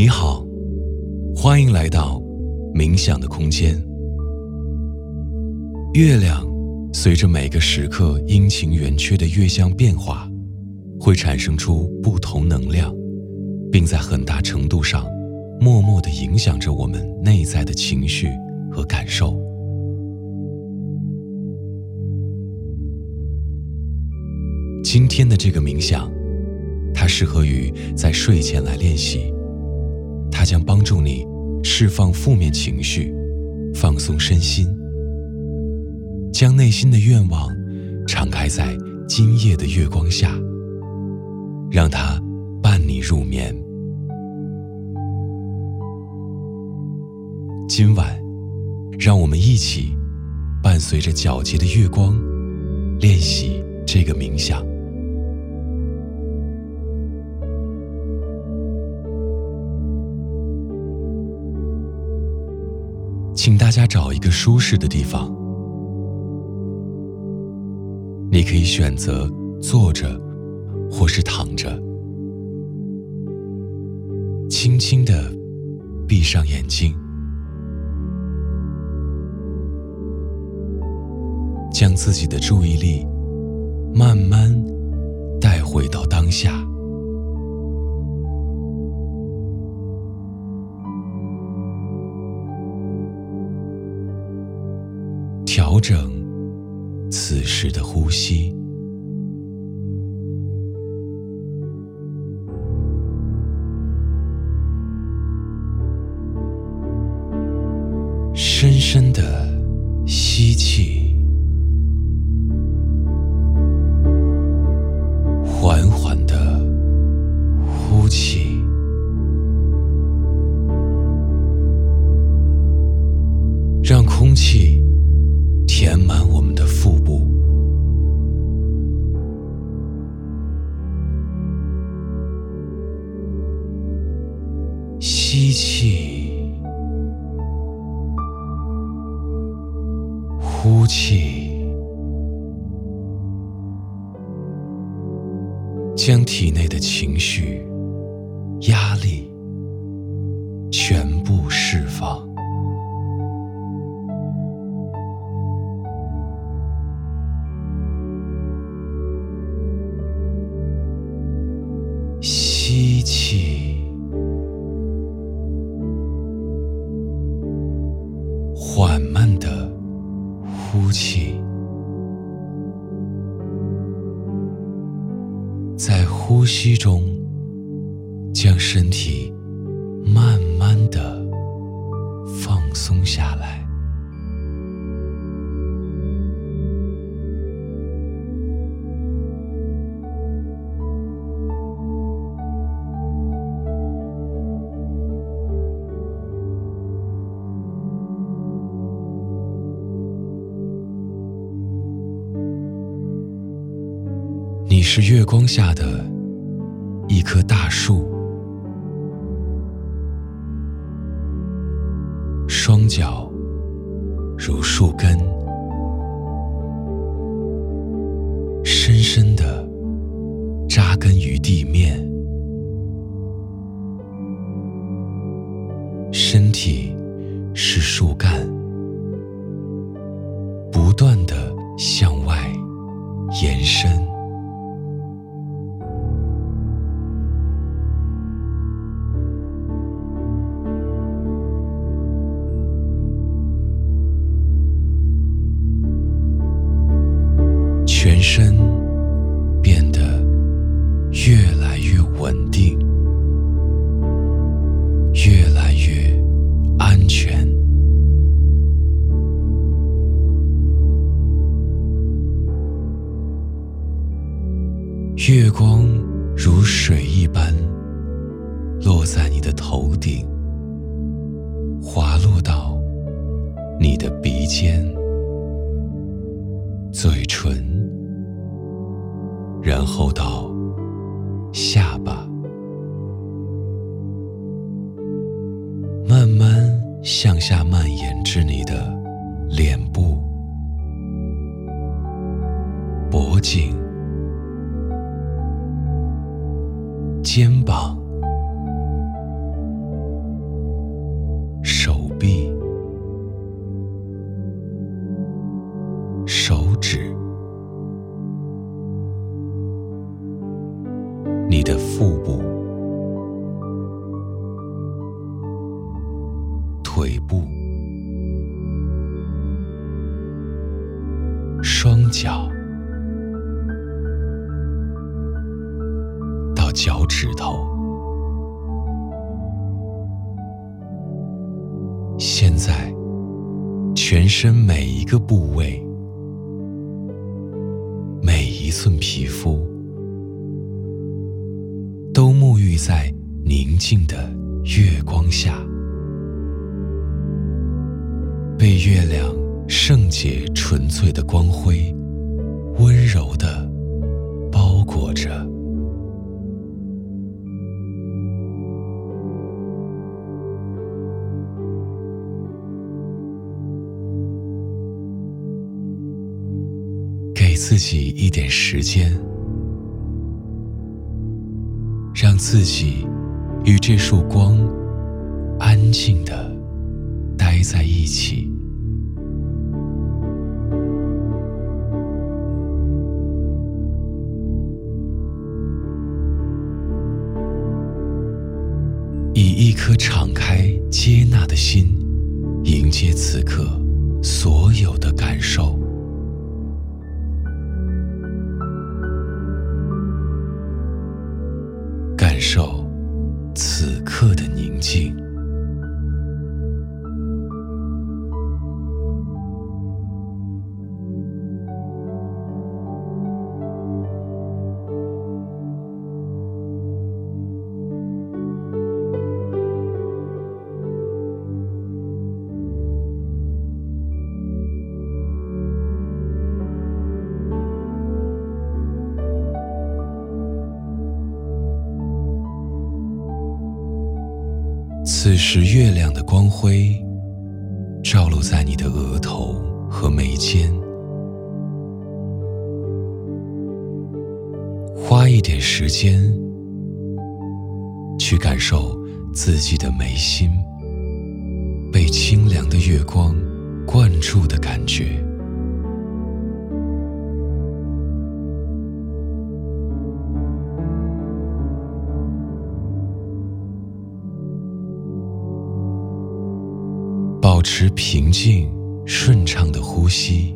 你好，欢迎来到冥想的空间。月亮随着每个时刻阴晴圆缺的月相变化，会产生出不同能量，并在很大程度上默默的影响着我们内在的情绪和感受。今天的这个冥想，它适合于在睡前来练习。它将帮助你释放负面情绪，放松身心，将内心的愿望敞开在今夜的月光下，让它伴你入眠。今晚，让我们一起伴随着皎洁的月光，练习这个冥想。请大家找一个舒适的地方，你可以选择坐着，或是躺着，轻轻的闭上眼睛，将自己的注意力慢慢带回到当下。整此时的呼吸，将体内的气你是月光下的一棵大树，双脚如树根，深深的扎根于地面，身体是树干，不断的向外延伸。你的鼻尖、嘴唇。然后到下巴，慢慢向下蔓延至你的脸部、脖颈、肩膀、你的腹部、腿部、双脚到脚趾头。现在，全身每一个部位。每一寸皮肤，静的月光下，被月亮圣洁纯粹的光辉温柔的包裹着。给自己一点时间，让自己与这束光安静的待在一起。以一颗敞开接纳的心，迎接此刻所有的感受。此时，月亮的光辉照落在你的额头和眉间。花一点时间，去感受自己的眉心被清凉的月光灌注的感觉。平静、顺畅的呼吸，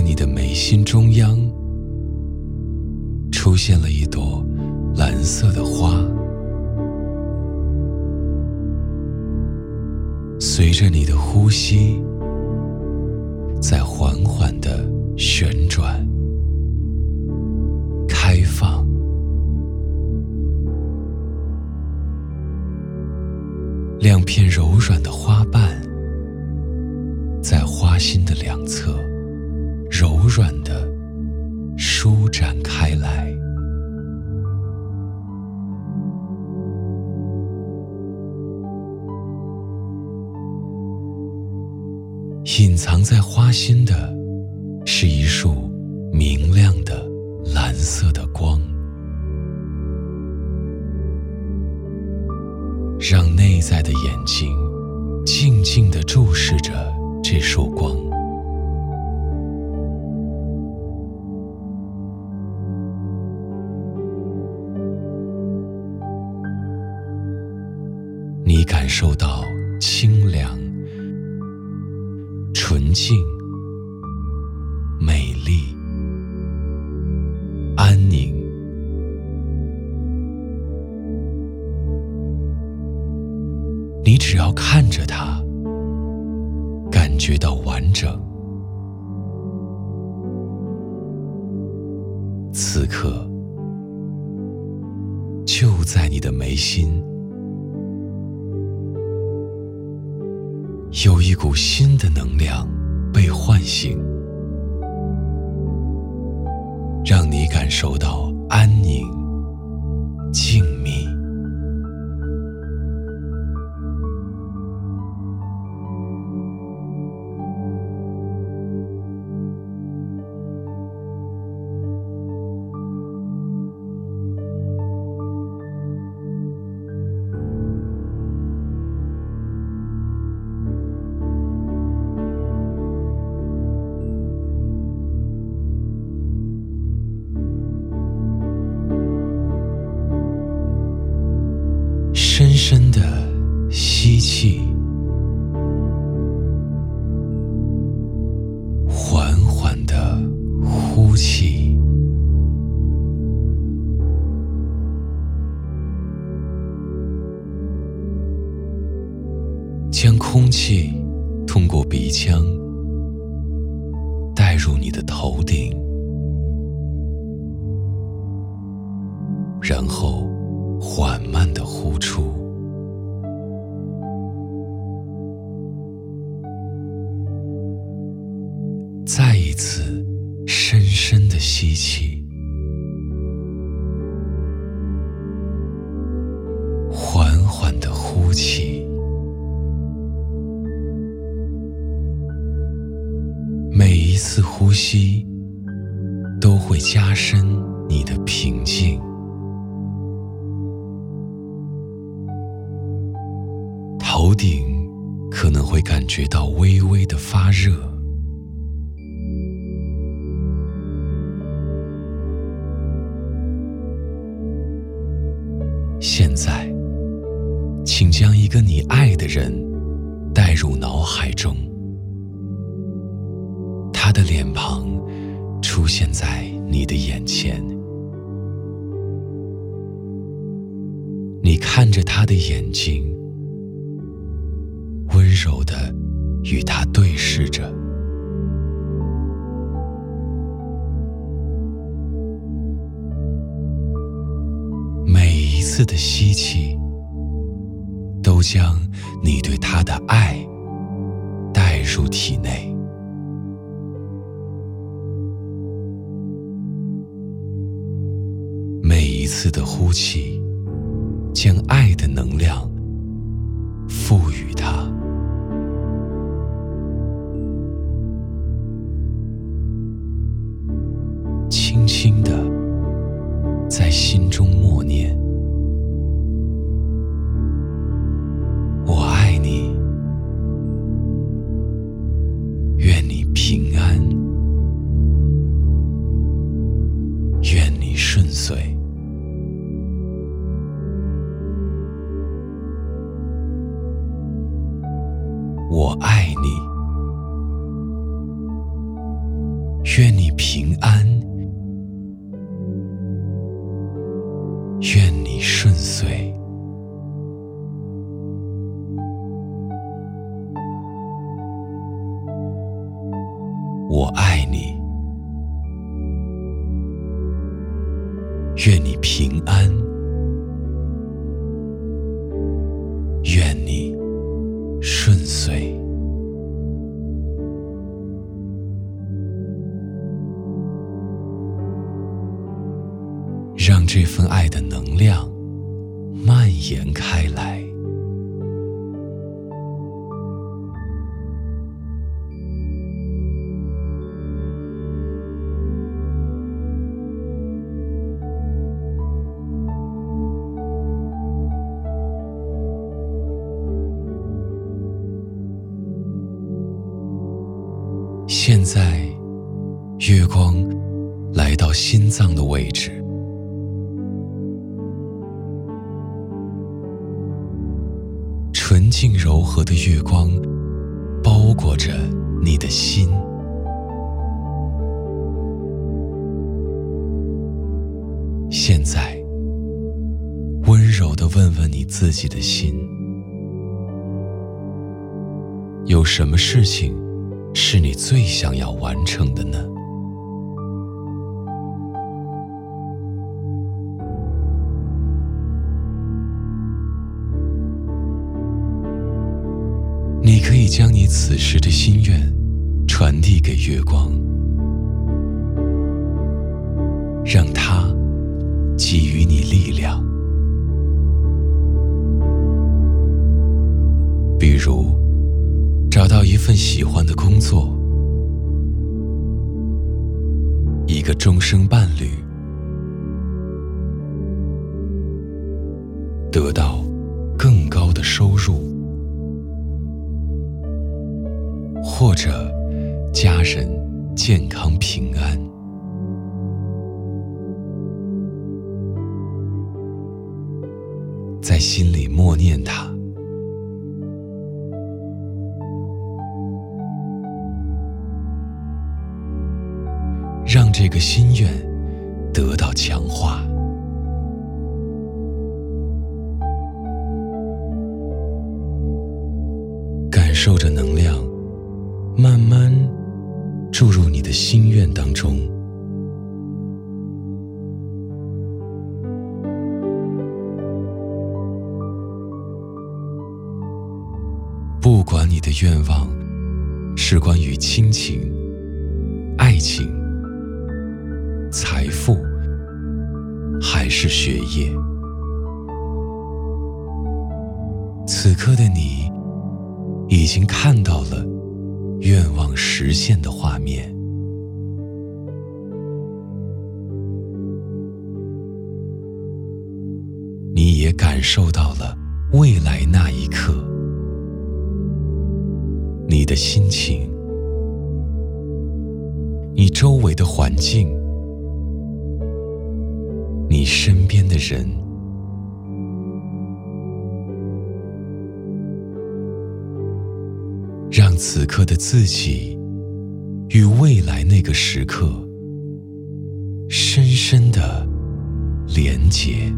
在你的眉心中央，出现了一朵蓝色的花，随着你的呼吸，在缓缓的旋转、开放，两片柔软的花隐藏在花心的，是一束明亮的蓝色的光，让内在的眼睛静静的注视着。这束光，只要看着它感觉到完整。此刻就在你的眉心有一股新的能量被唤醒让你感受到安宁静将空气通过鼻腔带入你的头顶，然后缓慢的呼出。加深你的平静。头顶可能会感觉到微微的发热。着他的眼睛，温柔的与他对视着。每一次的吸气，都将你对他的爱带入体内；每一次的呼气，将爱的能量赋予他，愿你平安，现在，月光来到心脏的位置，纯净柔和的月光包裹着你的心。现在，温柔的问问你自己的心，有什么事情？是你最想要完成的呢？你可以将你此时的心愿传递给月光，让它给予你力量，比如。到一份喜欢的工作，一个终生伴侣，得到更高的收入，或者家人健康平安，在心里默念他。个心愿得到强化。感受着能量慢慢注入你的心愿当中。不管你的愿望是关于亲情、爱情、财富，还是学业，此刻的你已经看到了愿望实现的画面，你也感受到了未来那一刻。你的心情，你周围的环境，你身边的人，让此刻的自己与未来那个时刻深深的连结。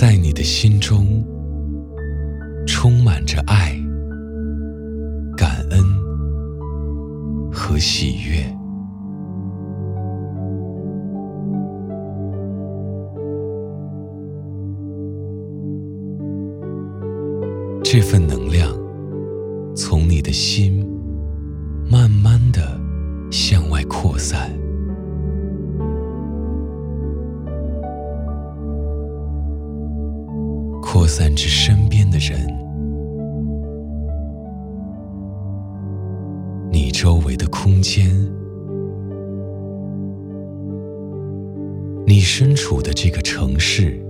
在你的心中充满着爱、感恩和喜悦，这份能量从你的心扩散至身边的人，你周围的空间，你身处的这个城市，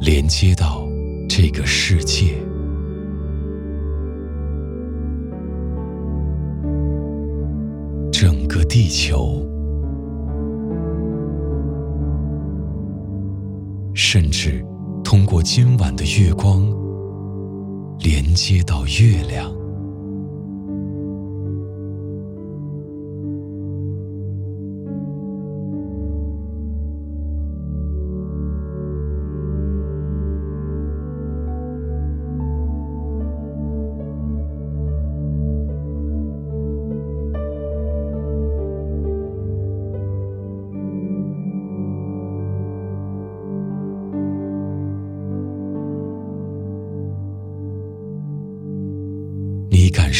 连接到这个世界，整个地球。甚至通过今晚的月光，连接到月亮。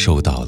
受到